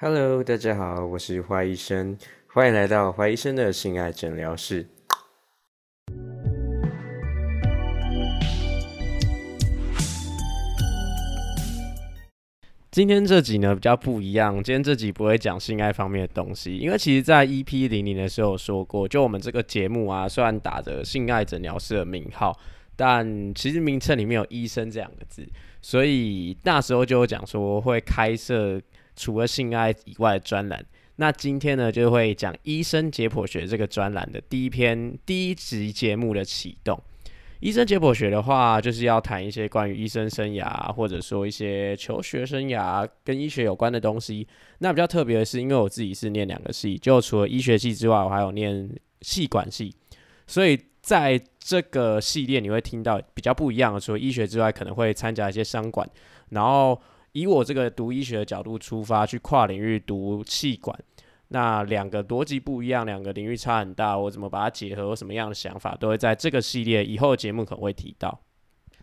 Hello，大家好，我是花医生，欢迎来到花医生的性爱诊疗室。今天这集呢比较不一样，今天这集不会讲性爱方面的东西，因为其实在 EP 零零的时候说过，就我们这个节目啊，虽然打着性爱诊疗室的名号，但其实名称里面有医生这两个字，所以那时候就有讲说会开设除了性爱以外的专栏。那今天呢，就会讲医生解剖学这个专栏的第一篇第一集节目的启动。医生解剖学的话，就是要谈一些关于医生生涯，或者说一些求学生涯跟医学有关的东西。那比较特别的是，因为我自己是念两个系，就除了医学系之外，我还有念系管系，所以在这个系列你会听到比较不一样的，除了医学之外，可能会参加一些商管，然后以我这个读医学的角度出发，去跨领域读气管。那两个逻辑不一样，两个领域差很大，我怎么把它结合？我什么样的想法，都会在这个系列以后节目可能会提到。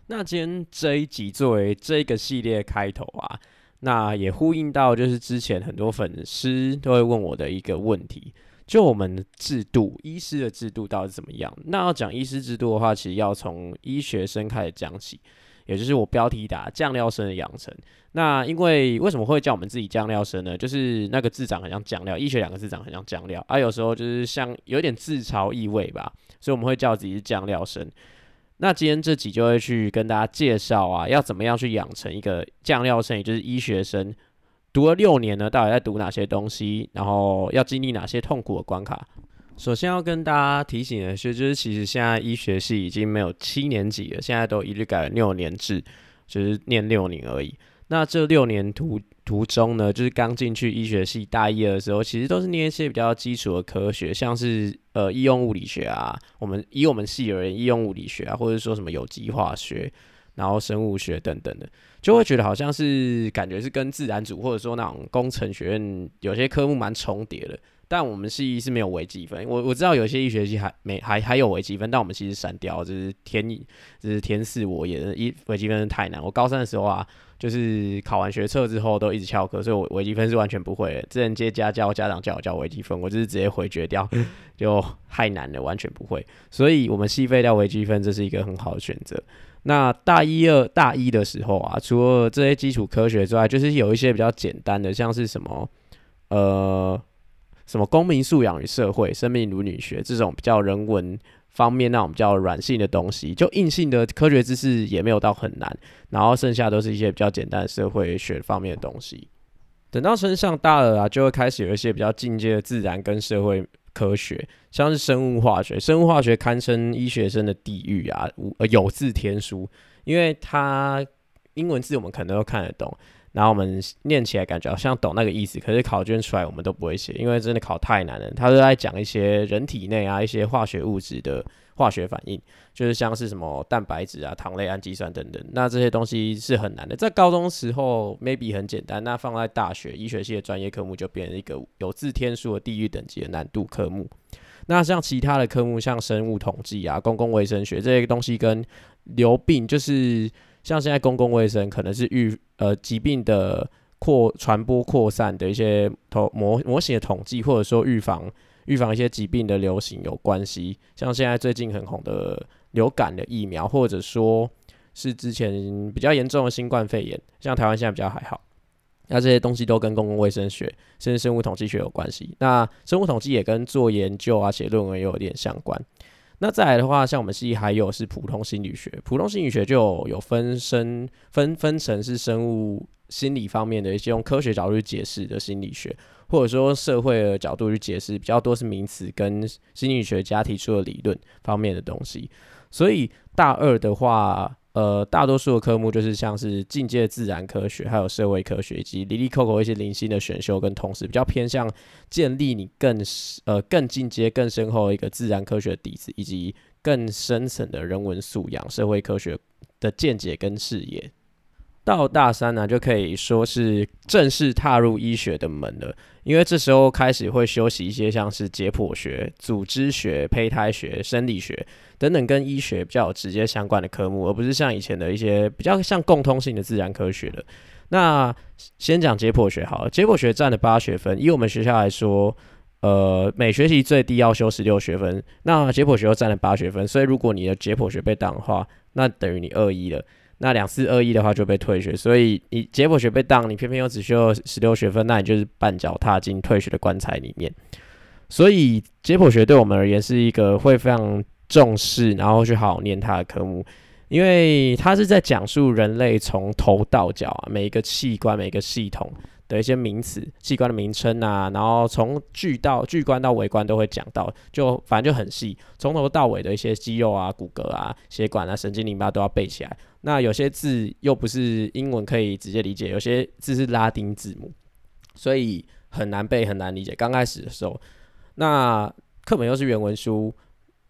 那今天这一集作为这个系列开头啊，那也呼应到就是之前很多粉丝都会问我的一个问题，就我们制度，医师的制度到底怎么样？那要讲医师制度的话，其实要从医学生开始讲起。也就是我标题打酱料生的养成。那因为为什么会叫我们自己酱料生呢？就是那个字长很像酱料，医学两个字长很像酱料，啊，有时候就是像有点自嘲意味吧，所以我们会叫自己是酱料生。那今天这集就会去跟大家介绍啊，要怎么样去养成一个酱料生，也就是医学生，读了六年呢，到底在读哪些东西，然后要经历哪些痛苦的关卡。首先要跟大家提醒的是，就是其实现在医学系已经没有七年级了，现在都一律改了六年制，就是念六年而已。那这六年途途中呢，就是刚进去医学系大一的时候，其实都是念一些比较基础的科学，像是呃医用物理学啊，我们以我们系而言，医用物理学啊，或者说什么有机化学，然后生物学等等的，就会觉得好像是感觉是跟自然组或者说那种工程学院有些科目蛮重叠的。但我们系是没有微积分，我我知道有些医学系还没还还有微积分，但我们其实删掉，就是天意，就是天赐我也一微积分太难。我高三的时候啊，就是考完学测之后都一直翘课，所以我微积分是完全不会的。之前接家教，家长叫我教微积分，我就是直接回绝掉，就太难了，完全不会。所以我们系废掉微积分，这是一个很好的选择。那大一、二大一的时候啊，除了这些基础科学之外，就是有一些比较简单的，像是什么呃。什么公民素养与社会、生命伦理学这种比较人文方面那种比较软性的东西，就硬性的科学知识也没有到很难，然后剩下都是一些比较简单的社会学方面的东西。等到升上大二啊，就会开始有一些比较进阶的自然跟社会科学，像是生物化学。生物化学堪称医学生的地狱啊，呃有字天书，因为它英文字我们可能都看得懂。然后我们念起来感觉好像懂那个意思，可是考卷出来我们都不会写，因为真的考太难了。他都在讲一些人体内啊一些化学物质的化学反应，就是像是什么蛋白质啊、糖类、氨基酸等等。那这些东西是很难的，在高中时候 maybe 很简单，那放在大学医学系的专业科目就变成一个有字天书的地狱等级的难度科目。那像其他的科目，像生物统计啊、公共卫生学这些东西，跟流病就是。像现在公共卫生可能是预呃疾病的扩传播扩散的一些统模模型的统计，或者说预防预防一些疾病的流行有关系。像现在最近很红的流感的疫苗，或者说是之前比较严重的新冠肺炎，像台湾现在比较还好。那这些东西都跟公共卫生学甚至生物统计学有关系。那生物统计也跟做研究啊写论文也有点相关。那再来的话，像我们系还有是普通心理学，普通心理学就有分生分分成是生物心理方面的一些用科学角度去解释的心理学，或者说社会的角度去解释，比较多是名词跟心理学家提出的理论方面的东西。所以大二的话。呃，大多数的科目就是像是进阶自然科学，还有社会科学以及离离扣扣一些零星的选修，跟同时比较偏向建立你更呃更进阶、更深厚的一个自然科学底子，以及更深层的人文素养、社会科学的见解跟视野。到大三呢，就可以说是正式踏入医学的门了，因为这时候开始会修习一些像是解剖学、组织学、胚胎学、生理学等等跟医学比较有直接相关的科目，而不是像以前的一些比较像共通性的自然科学的。那先讲解剖学好了，解剖学占了八学分，以我们学校来说，呃，每学期最低要修十六学分，那解剖学又占了八学分，所以如果你的解剖学被挡的话，那等于你二一了。那两四二一的话就被退学，所以你解剖学被当，你偏偏又只需要十六学分，那你就是半脚踏进退学的棺材里面。所以解剖学对我们而言是一个会非常重视，然后去好好念它的科目，因为它是在讲述人类从头到脚啊每一个器官、每一个系统。的一些名词、器官的名称啊，然后从巨到巨观到微观都会讲到，就反正就很细，从头到尾的一些肌肉啊、骨骼啊、血管啊、神经淋巴都要背起来。那有些字又不是英文可以直接理解，有些字是拉丁字母，所以很难背、很难理解。刚开始的时候，那课本又是原文书。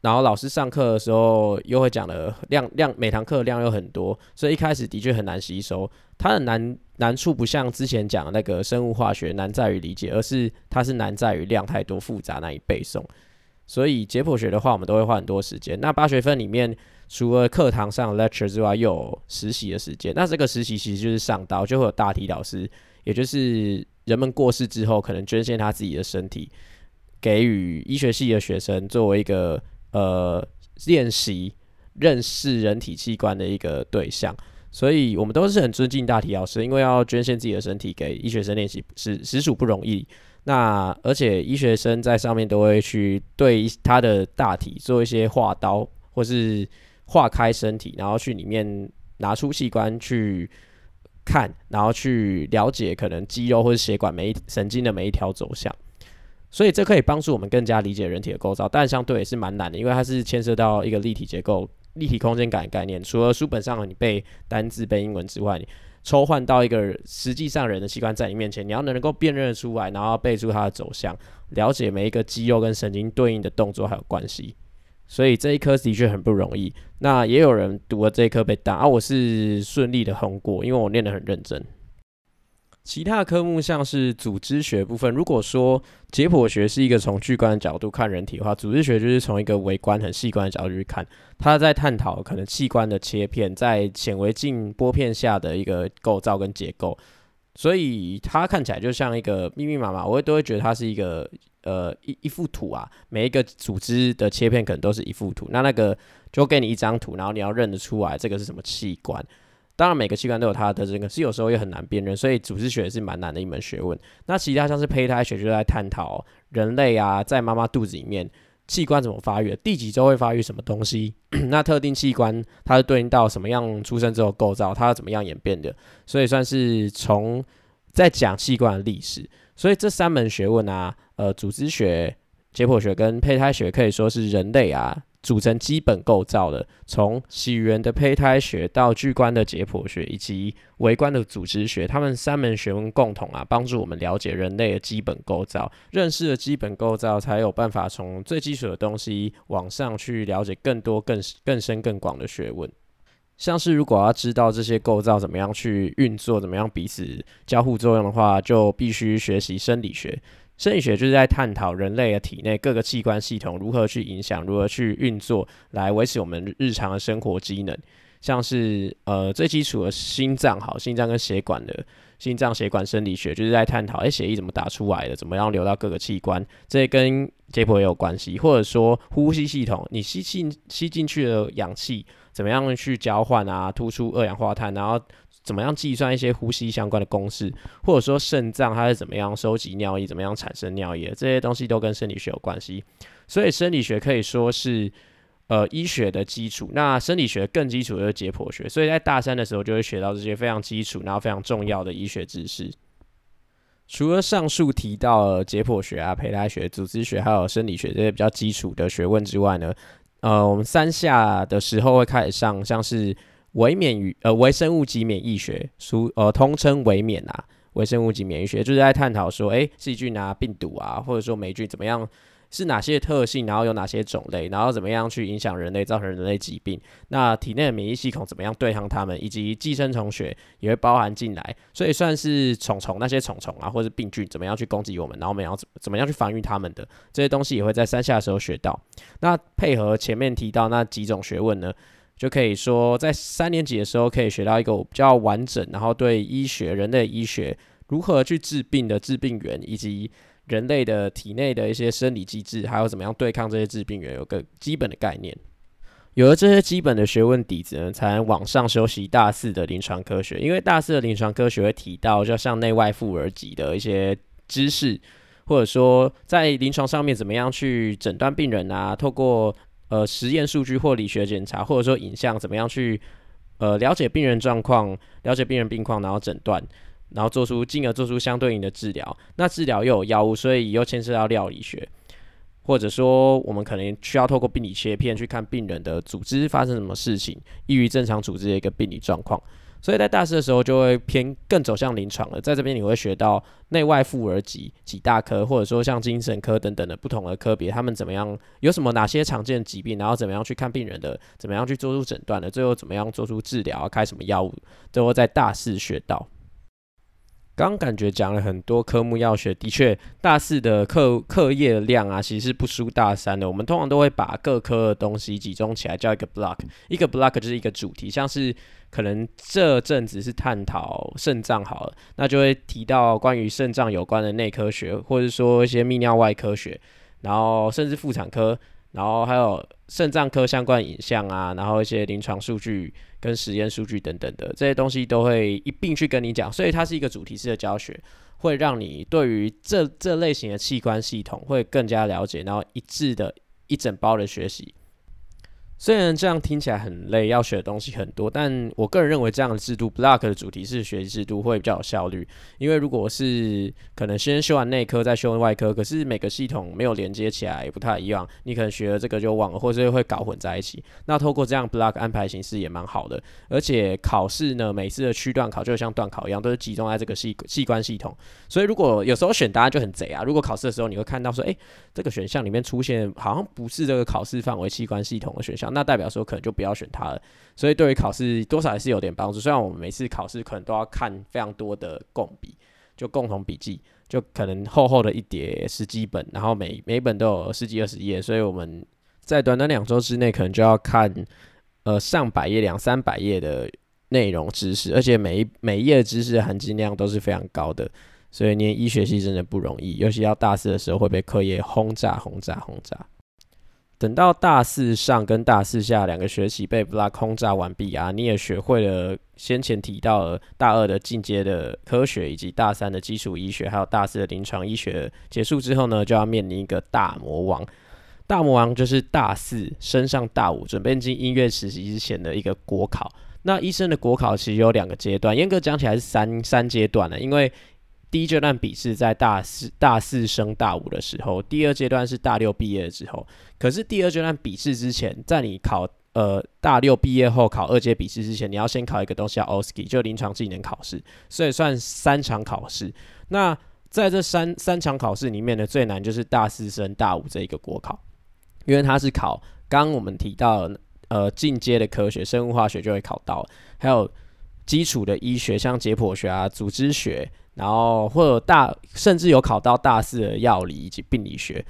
然后老师上课的时候又会讲的量量，每堂课量又很多，所以一开始的确很难吸收。它的难难处不像之前讲的那个生物化学难在于理解，而是它是难在于量太多复杂难以背诵。所以解剖学的话，我们都会花很多时间。那八学分里面，除了课堂上 lecture 之外，又有实习的时间。那这个实习其实就是上刀，就会有大体老师，也就是人们过世之后，可能捐献他自己的身体，给予医学系的学生作为一个。呃，练习认识人体器官的一个对象，所以我们都是很尊敬大体老师，因为要捐献自己的身体给医学生练习，是实属不容易。那而且医学生在上面都会去对他的大体做一些划刀，或是划开身体，然后去里面拿出器官去看，然后去了解可能肌肉或者血管每一神经的每一条走向。所以这可以帮助我们更加理解人体的构造，但相对也是蛮难的，因为它是牵涉到一个立体结构、立体空间感的概念。除了书本上你背单字、背英文之外，你抽换到一个实际上人的器官在你面前，你要能够辨认出来，然后背出它的走向，了解每一个肌肉跟神经对应的动作还有关系。所以这一科的确很不容易。那也有人读了这一科被打，而我是顺利的通过，因为我练得很认真。其他科目像是组织学部分，如果说解剖学是一个从巨观的角度看人体的话，组织学就是从一个微观、很细观的角度去看，它在探讨可能器官的切片在显微镜玻片下的一个构造跟结构，所以它看起来就像一个密密麻麻，我都会觉得它是一个呃一一幅图啊，每一个组织的切片可能都是一幅图，那那个就给你一张图，然后你要认得出来这个是什么器官。当然，每个器官都有它的特征，可，是有时候也很难辨认，所以组织学是蛮难的一门学问。那其他像是胚胎学，就在探讨人类啊，在妈妈肚子里面器官怎么发育，第几周会发育什么东西，那特定器官它是对应到什么样出生之后构造，它怎么样演变的，所以算是从在讲器官的历史。所以这三门学问啊，呃，组织学、解剖学跟胚胎学，可以说是人类啊。组成基本构造的，从起源的胚胎学到巨观的解剖学以及微观的组织学，他们三门学问共同啊，帮助我们了解人类的基本构造，认识了基本构造，才有办法从最基础的东西往上去了解更多、更更深、更广的学问。像是如果要知道这些构造怎么样去运作，怎么样彼此交互作用的话，就必须学习生理学。生理学就是在探讨人类的体内各个器官系统如何去影响、如何去运作，来维持我们日常的生活机能。像是呃最基础的心脏，好，心脏跟血管的心脏血管生理学就是在探讨，哎，血液怎么打出来的，怎么样流到各个器官，这跟解剖也有关系。或者说呼吸系统，你吸进吸进去的氧气怎么样去交换啊，突出二氧化碳，然后。怎么样计算一些呼吸相关的公式，或者说肾脏它是怎么样收集尿液，怎么样产生尿液，这些东西都跟生理学有关系。所以生理学可以说是呃医学的基础。那生理学更基础的是解剖学，所以在大三的时候就会学到这些非常基础，然后非常重要的医学知识。除了上述提到解剖学啊、胚胎学、组织学，还有生理学这些比较基础的学问之外呢，呃，我们三下的时候会开始上像是。微免于呃微生物及免疫学，俗呃通称微免啊，微生物及免疫学就是在探讨说，哎，细菌啊、病毒啊，或者说霉菌怎么样，是哪些特性，然后有哪些种类，然后怎么样去影响人类，造成人类疾病，那体内的免疫系统怎么样对抗它们，以及寄生虫学也会包含进来，所以算是虫虫那些虫虫啊，或者病菌怎么样去攻击我们，然后我们要怎怎么样去防御它们的这些东西，也会在三下的时候学到。那配合前面提到那几种学问呢？就可以说在三年级的时候可以学到一个比较完整，然后对医学、人类医学如何去治病的致病源，以及人类的体内的一些生理机制，还有怎么样对抗这些致病源，有个基本的概念。有了这些基本的学问底子呢，才能往上修习大四的临床科学。因为大四的临床科学会提到，就像内外妇儿级的一些知识，或者说在临床上面怎么样去诊断病人啊，透过呃实验数据或理学检查，或者说影像怎么样去呃了解病人状况，了解病人病况，然后诊断，然后做出进而做出相对应的治疗。那治疗又有药物，所以又牵涉到料理学。或者说，我们可能需要透过病理切片去看病人的组织发生什么事情，异于正常组织的一个病理状况。所以在大四的时候，就会偏更走向临床了。在这边你会学到内外妇儿几几大科，或者说像精神科等等的不同的科别，他们怎么样，有什么哪些常见疾病，然后怎么样去看病人的，怎么样去做出诊断的，最后怎么样做出治疗，开什么药物，都会在大四学到。刚感觉讲了很多科目要学，的确大四的课课业量啊，其实是不输大三的。我们通常都会把各科的东西集中起来，叫一个 block，一个 block 就是一个主题，像是可能这阵子是探讨肾脏好了，那就会提到关于肾脏有关的内科学，或者说一些泌尿外科学，然后甚至妇产科。然后还有肾脏科相关影像啊，然后一些临床数据跟实验数据等等的这些东西都会一并去跟你讲，所以它是一个主题式的教学，会让你对于这这类型的器官系统会更加了解，然后一致的一整包的学习。虽然这样听起来很累，要学的东西很多，但我个人认为这样的制度，block 的主题式学习制度会比较有效率。因为如果是可能先修完内科再修外科，可是每个系统没有连接起来，也不太一样，你可能学了这个就忘了，或者会搞混在一起。那透过这样 block 安排形式也蛮好的，而且考试呢，每次的区段考就像段考一样，都是集中在这个系器官系统。所以如果有时候选答案就很贼啊，如果考试的时候你会看到说，诶，这个选项里面出现好像不是这个考试范围器官系统的选项。那代表说可能就不要选它了，所以对于考试多少还是有点帮助。虽然我们每次考试可能都要看非常多的共笔，就共同笔记，就可能厚厚的一叠十几本，然后每每本都有十几二十页，所以我们在短短两周之内可能就要看呃上百页、两三百页的内容知识，而且每一每一页知识的含金量都是非常高的，所以念医学系真的不容易，尤其要大四的时候会被课业轰炸、轰炸、轰炸。等到大四上跟大四下两个学期被 block 轰炸完毕啊，你也学会了先前提到的大二的进阶的科学，以及大三的基础医学，还有大四的临床医学结束之后呢，就要面临一个大魔王。大魔王就是大四升上大五，准备进音乐实习之前的一个国考。那医生的国考其实有两个阶段，严格讲起来是三三阶段的，因为第一阶段笔试在大四大四升大五的时候，第二阶段是大六毕业之后。可是第二阶段笔试之前，在你考呃大六毕业后考二阶笔试之前，你要先考一个东西叫 OSKI，就临床技能考试，所以算三场考试。那在这三三场考试里面呢，最难就是大四升大五这一个国考，因为它是考刚刚我们提到呃进阶的科学，生物化学就会考到，还有基础的医学，像解剖学啊、组织学。然后或者大甚至有考到大四的药理以及病理学，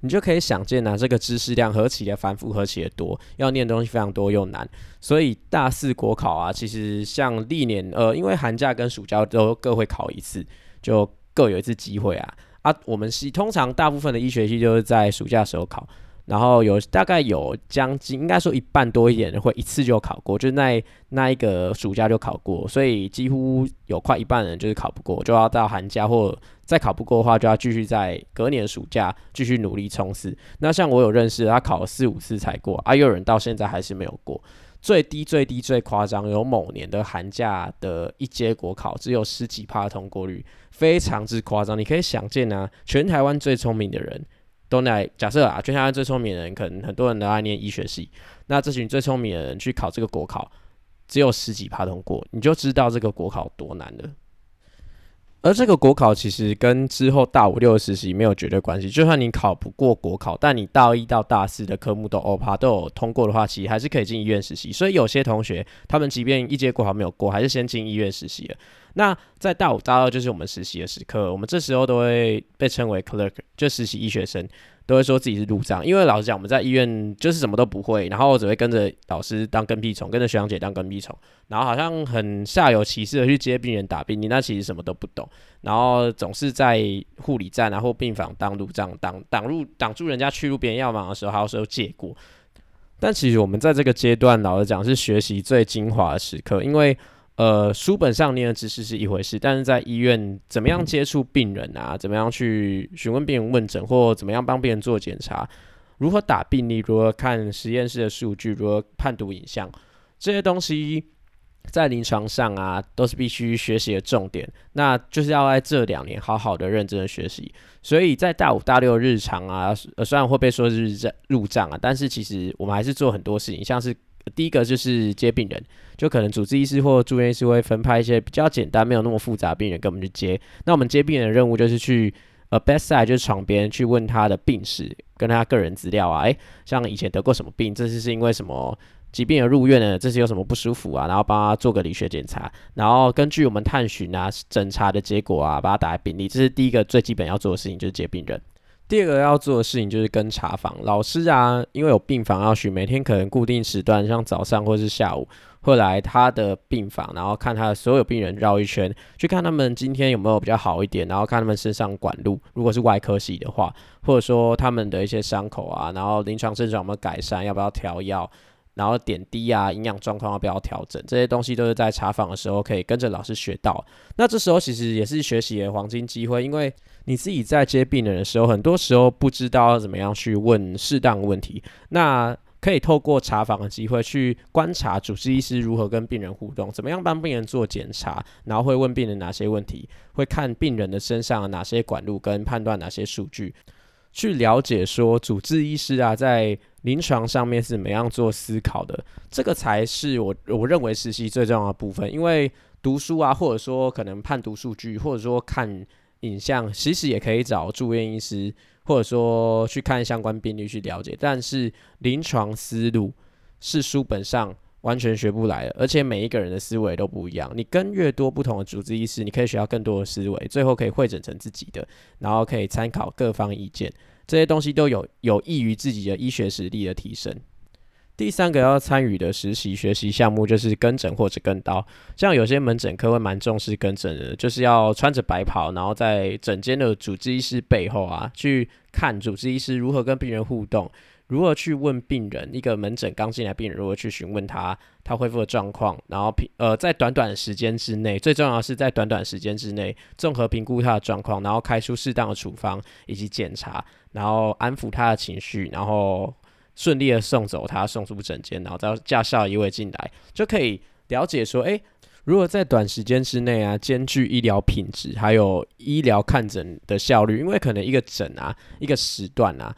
你就可以想见啊，这个知识量何其的繁复，何其的多，要念的东西非常多又难。所以大四国考啊，其实像历年呃，因为寒假跟暑假都各会考一次，就各有一次机会啊啊。我们系通常大部分的医学系就是在暑假时候考。然后有大概有将近，应该说一半多一点人会一次就考过，就是那那一个暑假就考过，所以几乎有快一半人就是考不过，就要到寒假或再考不过的话，就要继续在隔年暑假继续努力冲刺。那像我有认识，他考了四五次才过，啊，有人到现在还是没有过。最低最低最夸张，有某年的寒假的一阶国考只有十几趴通过率，非常之夸张。你可以想见啊，全台湾最聪明的人。都来假设啊，全台湾最聪明的人，可能很多人都爱念医学系。那这群最聪明的人去考这个国考，只有十几趴通过，你就知道这个国考多难了。而这个国考其实跟之后大五六的实习没有绝对关系。就算你考不过国考，但你大一到大四的科目都 O 趴都有通过的话，其实还是可以进医院实习。所以有些同学他们即便一阶国考没有过，还是先进医院实习了。那在大五、大二就是我们实习的时刻，我们这时候都会被称为 clerk，就实习医学生。都会说自己是路障，因为老实讲，我们在医院就是什么都不会，然后只会跟着老师当跟屁虫，跟着学长姐当跟屁虫，然后好像很下有其事的去接病人打病历，那其实什么都不懂，然后总是在护理站啊或病房当路障，挡挡路挡住人家去路别人要忙的时候，还有时候借过。但其实我们在这个阶段，老实讲是学习最精华的时刻，因为。呃，书本上念的知识是一回事，但是在医院怎么样接触病人啊？怎么样去询问病人问诊，或怎么样帮病人做检查？如何打病历？如何看实验室的数据？如何判读影像？这些东西在临床上啊，都是必须学习的重点。那就是要在这两年好好的认真的学习。所以在大五、大六日常啊，虽然会被说是入账啊，但是其实我们还是做很多事情，像是。第一个就是接病人，就可能主治医师或住院医师会分派一些比较简单、没有那么复杂病人跟我们去接。那我们接病人的任务就是去呃 bedside 就是床边去问他的病史，跟他个人资料啊，诶，像以前得过什么病，这次是因为什么疾病而入院的，这次有什么不舒服啊，然后帮他做个理学检查，然后根据我们探寻啊诊查的结果啊，把它打在病历，这是第一个最基本要做的事情，就是接病人。第二个要做的事情就是跟查房老师啊，因为有病房要巡，每天可能固定时段，像早上或是下午，会来他的病房，然后看他的所有病人绕一圈，去看他们今天有没有比较好一点，然后看他们身上管路，如果是外科系的话，或者说他们的一些伤口啊，然后临床症状有没有改善，要不要调药。然后点滴啊，营养状况要不要调整？这些东西都是在查房的时候可以跟着老师学到。那这时候其实也是学习的黄金机会，因为你自己在接病人的时候，很多时候不知道要怎么样去问适当问题。那可以透过查房的机会去观察主治医师如何跟病人互动，怎么样帮病人做检查，然后会问病人哪些问题，会看病人的身上哪些管路，跟判断哪些数据。去了解说主治医师啊，在临床上面是怎么样做思考的，这个才是我我认为实习最重要的部分。因为读书啊，或者说可能判读数据，或者说看影像，其实也可以找住院医师，或者说去看相关病例去了解。但是临床思路是书本上完全学不来的，而且每一个人的思维都不一样。你跟越多不同的主治医师，你可以学到更多的思维，最后可以汇整成自己的，然后可以参考各方意见。这些东西都有有益于自己的医学实力的提升。第三个要参与的实习学习项目就是跟诊或者跟刀，像有些门诊科会蛮重视跟诊的，就是要穿着白袍，然后在诊间的主治医师背后啊，去看主治医师如何跟病人互动。如何去问病人？一个门诊刚进来病人，如何去询问他他恢复的状况？然后评呃，在短短的时间之内，最重要的是在短短时间之内综合评估他的状况，然后开出适当的处方以及检查，然后安抚他的情绪，然后顺利的送走他，送出诊间，然后再驾校一位进来，就可以了解说，诶，如果在短时间之内啊，兼具医疗品质还有医疗看诊的效率，因为可能一个诊啊，一个时段啊。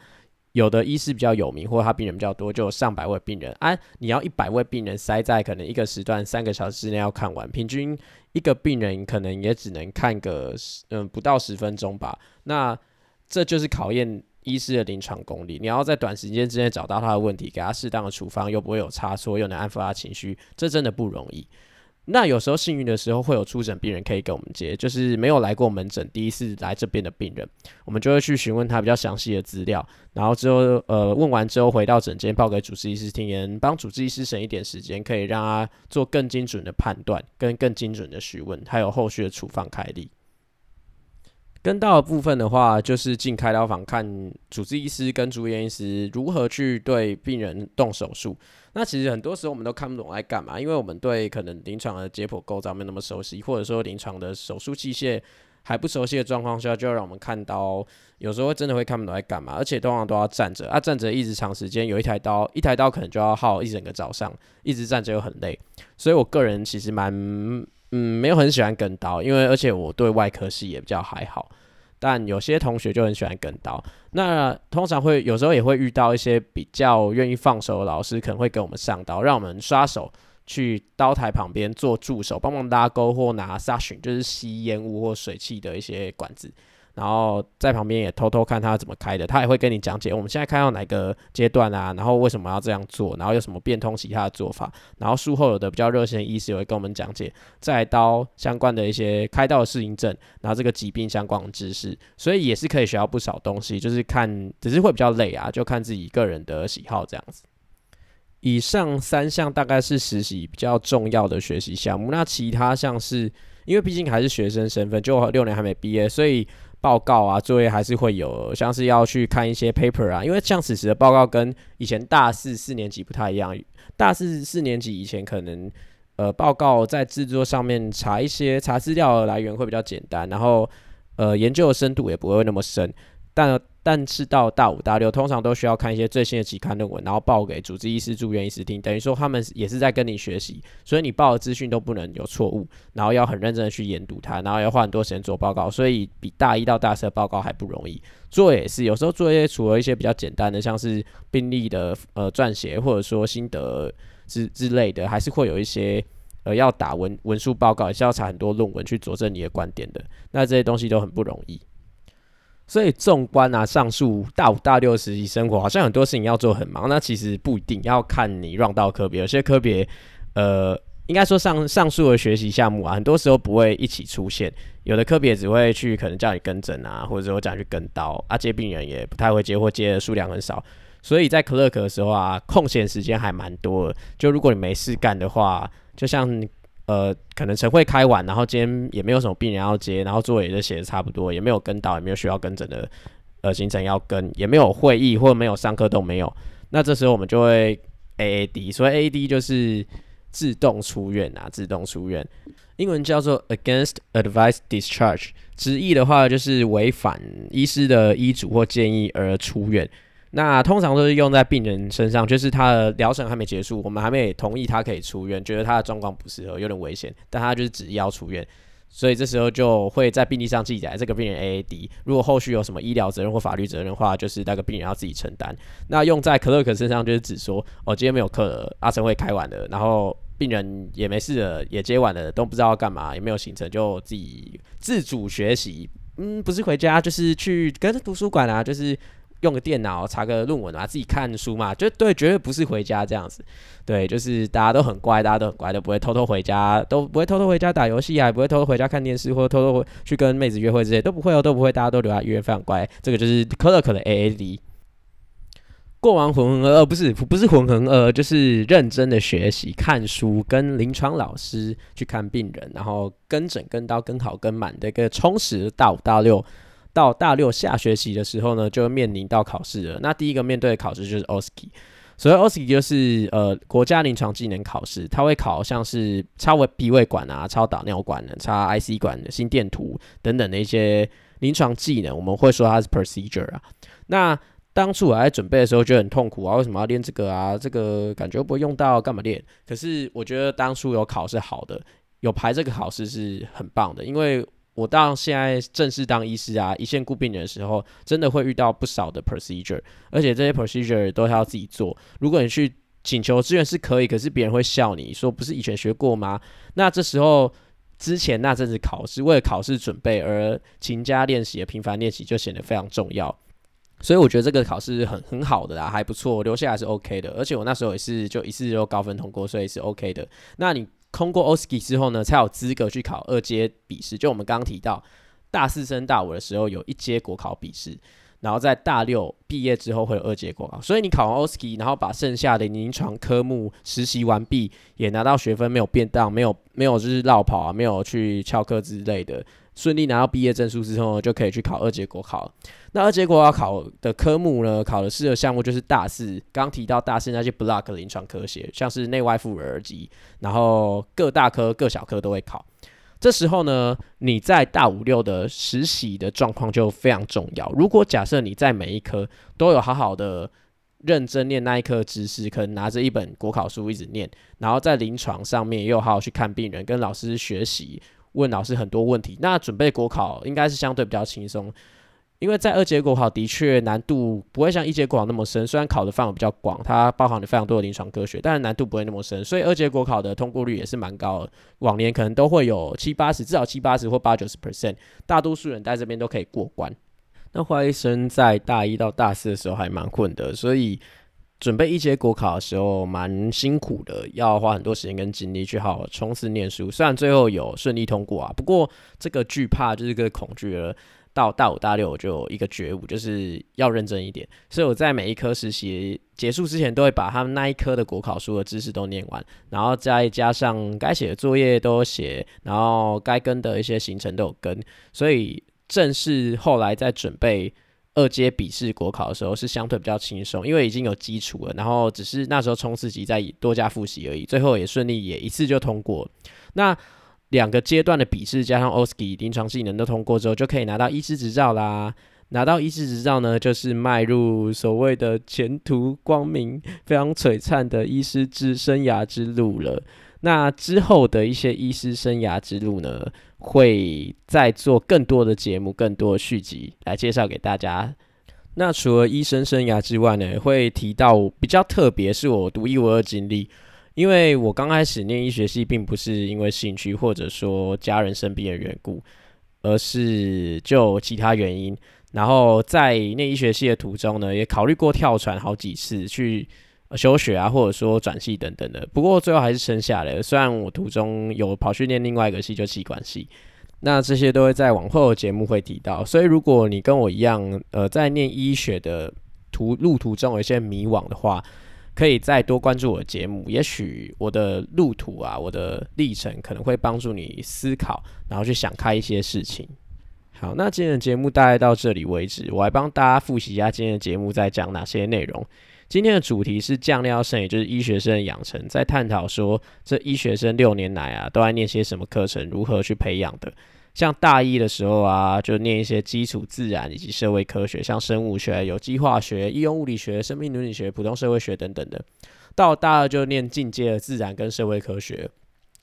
有的医师比较有名，或者他病人比较多，就有上百位病人啊。你要一百位病人塞在可能一个时段三个小时之内要看完，平均一个病人可能也只能看个嗯不到十分钟吧。那这就是考验医师的临床功力。你要在短时间之内找到他的问题，给他适当的处方，又不会有差错，又能安抚他情绪，这真的不容易。那有时候幸运的时候会有出诊病人可以给我们接，就是没有来过门诊，第一次来这边的病人，我们就会去询问他比较详细的资料，然后之后呃问完之后回到诊间报给主治医师听，言帮主治医师省一点时间，可以让他做更精准的判断跟更精准的询问，还有后续的处方开立。跟到的部分的话，就是进开刀房看主治医师跟住院医师如何去对病人动手术。那其实很多时候我们都看不懂在干嘛，因为我们对可能临床的解剖构造没那么熟悉，或者说临床的手术器械还不熟悉的状况下，就让我们看刀，有时候真的会看不懂在干嘛，而且通常都要站着啊，站着一直长时间，有一台刀，一台刀可能就要耗一整个早上，一直站着又很累，所以我个人其实蛮 嗯没有很喜欢跟刀，因为而且我对外科系也比较还好。但有些同学就很喜欢跟刀，那通常会有时候也会遇到一些比较愿意放手的老师，可能会给我们上刀，让我们刷手去刀台旁边做助手，帮忙拉钩或拿沙巡，就是吸烟雾或水汽的一些管子。然后在旁边也偷偷看他怎么开的，他也会跟你讲解我们现在开到哪个阶段啊，然后为什么要这样做，然后有什么变通其他的做法，然后术后有的比较热心的医师也会跟我们讲解再刀相关的一些开刀的适应症，然后这个疾病相关的知识，所以也是可以学到不少东西，就是看只是会比较累啊，就看自己个人的喜好这样子。以上三项大概是实习比较重要的学习项目，那其他像是因为毕竟还是学生身份，就六年还没毕业，所以。报告啊，作业还是会有，像是要去看一些 paper 啊，因为像此时的报告跟以前大四四年级不太一样。大四四年级以前可能，呃，报告在制作上面查一些查资料的来源会比较简单，然后呃，研究的深度也不会那么深，但。但是到大五、大六，通常都需要看一些最新的期刊论文，然后报给主治医师、住院医师听。等于说他们也是在跟你学习，所以你报的资讯都不能有错误，然后要很认真的去研读它，然后要花很多时间做报告。所以比大一到大四的报告还不容易做，也是有时候做一些除了一些比较简单的，像是病例的呃撰写，或者说心得之之类的，还是会有一些呃要打文文书报告，也是要查很多论文去佐证你的观点的。那这些东西都很不容易。所以纵观啊，上述大五、大六实习生活，好像很多事情要做很忙。那其实不一定要看你让到科别，有些科别，呃，应该说上上述的学习项目啊，很多时候不会一起出现。有的科别只会去可能叫你跟诊啊，或者说叫你去跟刀啊，接病人也不太会接，或接的数量很少。所以在 clerk 的时候啊，空闲时间还蛮多。就如果你没事干的话，就像。呃，可能晨会开完，然后今天也没有什么病人要接，然后作业都写的差不多，也没有跟到，也没有需要跟诊的呃行程要跟，也没有会议或没有上课都没有。那这时候我们就会 A A D，所以 A A D 就是自动出院啊，自动出院，英文叫做 Against Advice Discharge，直译的话就是违反医师的医嘱或建议而出院。那通常都是用在病人身上，就是他的疗程还没结束，我们还没同意他可以出院，觉得他的状况不适合，有点危险，但他就是执意要出院，所以这时候就会在病历上记载这个病人 AAD，如果后续有什么医疗责任或法律责任的话，就是那个病人要自己承担。那用在可乐可身上就是指说，哦，今天没有课了，阿成会开完了，然后病人也没事了，也接完了，都不知道要干嘛，也没有行程，就自己自主学习，嗯，不是回家就是去跟图书馆啊，就是。用个电脑查个论文啊，自己看书嘛，就对，绝对不是回家这样子。对，就是大家都很乖，大家都很乖，都不会偷偷回家，都不会偷偷回家打游戏啊，也不会偷偷回家看电视，或者偷偷去跟妹子约会这些都不会哦，都不会，大家都留在医院非常乖。这个就是可乐可的 A A D。过完浑浑噩噩，不是不是浑浑噩噩，就是认真的学习看书，跟临床老师去看病人，然后跟诊跟刀跟好跟满的一个充实大五大六。到大六下学期的时候呢，就面临到考试了。那第一个面对的考试就是 OSCE，所谓 OSCE 就是呃国家临床技能考试，它会考像是超胃鼻胃管啊、超导尿管的、超 IC 管的、心电图等等的一些临床技能，我们会说它是 procedure 啊。那当初我在准备的时候就很痛苦啊，为什么要练这个啊？这个感觉不会用到，干嘛练？可是我觉得当初有考是好的，有排这个考试是很棒的，因为。我到现在正式当医师啊，一线顾病人的时候，真的会遇到不少的 procedure，而且这些 procedure 都要自己做。如果你去请求支援是可以，可是别人会笑你说不是以前学过吗？那这时候之前那阵子考试为了考试准备而勤加练习、频繁练习就显得非常重要。所以我觉得这个考试很很好的啦，还不错，留下来是 OK 的。而且我那时候也是就一次就高分通过，所以是 OK 的。那你？通过 OSKI 之后呢，才有资格去考二阶笔试。就我们刚刚提到，大四升大五的时候有一阶国考笔试，然后在大六毕业之后会有二阶国考。所以你考完 OSKI，然后把剩下的临床科目实习完毕，也拿到学分，没有变档，没有没有就是绕跑啊，没有去翘课之类的。顺利拿到毕业证书之后，就可以去考二阶国考。那二阶国考考的科目呢，考的是的项目就是大四，刚提到大四那些 block 临床科学，像是内外妇儿及，然后各大科各小科都会考。这时候呢，你在大五六的实习的状况就非常重要。如果假设你在每一科都有好好的认真念那一科知识，可能拿着一本国考书一直念，然后在临床上面又好好去看病人，跟老师学习。问老师很多问题，那准备国考应该是相对比较轻松。因为在二阶国考的确难度不会像一阶国考那么深，虽然考的范围比较广，它包含了非常多的临床科学，但是难度不会那么深，所以二阶国考的通过率也是蛮高的。往年可能都会有七八十，至少七八十或八九十 percent，大多数人在这边都可以过关。那华医生在大一到大四的时候还蛮困的，所以准备一阶国考的时候蛮辛苦的，要花很多时间跟精力去好好冲刺念书。虽然最后有顺利通过啊，不过这个惧怕就是个恐惧了。到大五大六我就有一个觉悟，就是要认真一点。所以我在每一科实习结束之前，都会把他们那一科的国考书的知识都念完，然后再加上该写的作业都写，然后该跟的一些行程都有跟。所以正是后来在准备二阶笔试国考的时候，是相对比较轻松，因为已经有基础了，然后只是那时候冲刺级再多加复习而已，最后也顺利也一次就通过。那两个阶段的笔试加上 OSCE 临床技能都通过之后，就可以拿到医师执照啦。拿到医师执照呢，就是迈入所谓的前途光明、非常璀璨的医师之生涯之路了。那之后的一些医师生涯之路呢，会再做更多的节目、更多的续集来介绍给大家。那除了医生生涯之外呢，会提到比较特别，是我独一无二经历。因为我刚开始念医学系，并不是因为兴趣或者说家人生病的缘故，而是就其他原因。然后在念医学系的途中呢，也考虑过跳船好几次去休学啊，或者说转系等等的。不过最后还是生下来了。虽然我途中有跑去念另外一个系，就气管系。那这些都会在往后的节目会提到。所以如果你跟我一样，呃，在念医学的途路途中有一些迷惘的话，可以再多关注我的节目，也许我的路途啊，我的历程可能会帮助你思考，然后去想开一些事情。好，那今天的节目大概到这里为止，我来帮大家复习一下今天的节目在讲哪些内容。今天的主题是酱料生，也就是医学生的养成，在探讨说这医学生六年来啊，都在念些什么课程，如何去培养的。像大一的时候啊，就念一些基础自然以及社会科学，像生物学、有机化学、应用物理学、生命伦理学、普通社会学等等的。到大二就念进阶的自然跟社会科学，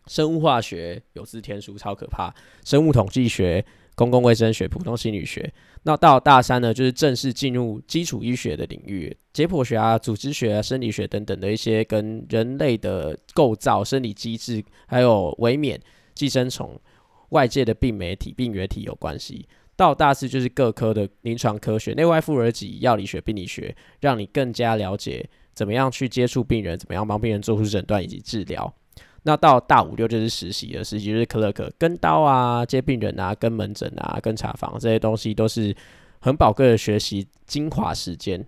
生物化学有字天书超可怕，生物统计学、公共卫生学、普通心理学。那到大三呢，就是正式进入基础医学的领域，解剖学啊、组织学啊、生理学等等的一些跟人类的构造、生理机制，还有微免寄生虫。外界的病媒体、病原体有关系。到大四就是各科的临床科学、内外妇儿及药理学、病理学，让你更加了解怎么样去接触病人，怎么样帮病人做出诊断以及治疗。那到大五六就是实习了，实习就是 clerk 跟刀啊、接病人啊、跟门诊啊、跟查房这些东西，都是很宝贵的学习精华时间。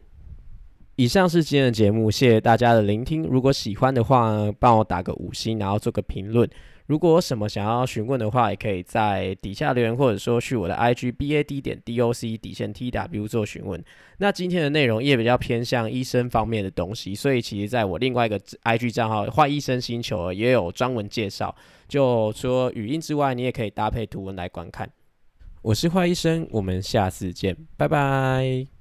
以上是今天的节目，谢谢大家的聆听。如果喜欢的话，帮我打个五星，然后做个评论。如果有什么想要询问的话，也可以在底下留言，或者说去我的 IG B A D 点 D O C 底线 T W 做询问。那今天的内容也比较偏向医生方面的东西，所以其实在我另外一个 IG 账号“坏医生星球”也有专门介绍。就说语音之外，你也可以搭配图文来观看。我是坏医生，我们下次见，拜拜。